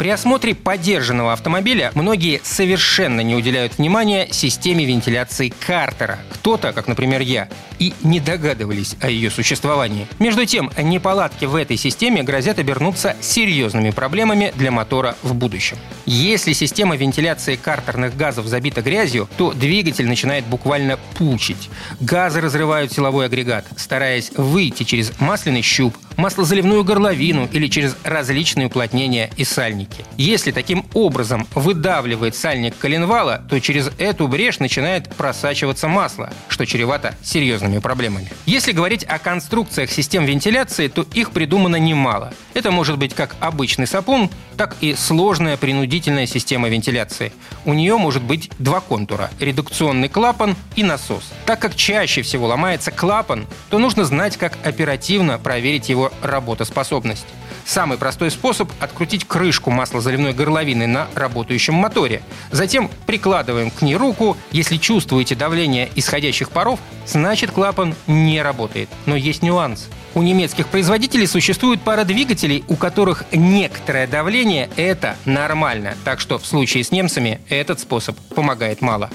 При осмотре подержанного автомобиля многие совершенно не уделяют внимания системе вентиляции Картера. Кто-то, как, например, я, и не догадывались о ее существовании. Между тем, неполадки в этой системе грозят обернуться серьезными проблемами для мотора в будущем. Если система вентиляции картерных газов забита грязью, то двигатель начинает буквально пучить. Газы разрывают силовой агрегат, стараясь выйти через масляный щуп, маслозаливную горловину или через различные уплотнения и сальники. Если таким образом выдавливает сальник коленвала, то через эту брешь начинает просачиваться масло, что чревато серьезными проблемами. Если говорить о конструкциях систем вентиляции, то их придумано немало. Это может быть как обычный сапун, так и сложная принудительная система вентиляции. У нее может быть два контура – редукционный клапан и насос. Так как чаще всего ломается клапан, то нужно знать, как оперативно проверить его работоспособность. Самый простой способ – открутить крышку маслозаливной горловины на работающем моторе. Затем прикладываем к ней руку. Если чувствуете давление исходящих паров, значит клапан не работает. Но есть нюанс – у немецких производителей существует пара двигателей, у которых некоторое давление – это нормально. Так что в случае с немцами этот способ помогает мало.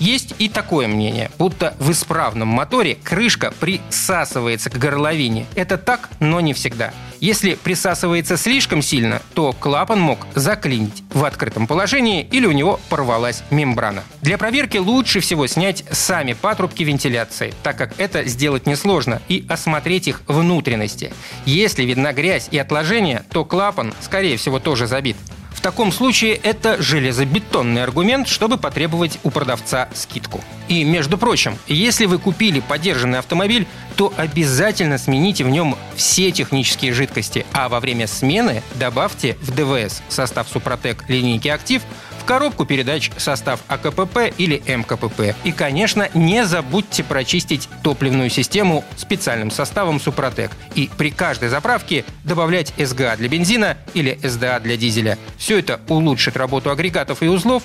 Есть и такое мнение, будто в исправном моторе крышка присасывается к горловине. Это так, но не всегда. Если присасывается слишком сильно, то клапан мог заклинить в открытом положении или у него порвалась мембрана. Для проверки лучше всего снять сами патрубки вентиляции, так как это сделать несложно, и осмотреть их внутренности. Если видна грязь и отложения, то клапан, скорее всего, тоже забит. В таком случае это железобетонный аргумент, чтобы потребовать у продавца скидку. И, между прочим, если вы купили подержанный автомобиль, то обязательно смените в нем все технические жидкости, а во время смены добавьте в ДВС состав Супротек линейки «Актив» коробку передач состав АКПП или МКПП. И, конечно, не забудьте прочистить топливную систему специальным составом Супротек. И при каждой заправке добавлять СГА для бензина или СДА для дизеля. Все это улучшит работу агрегатов и узлов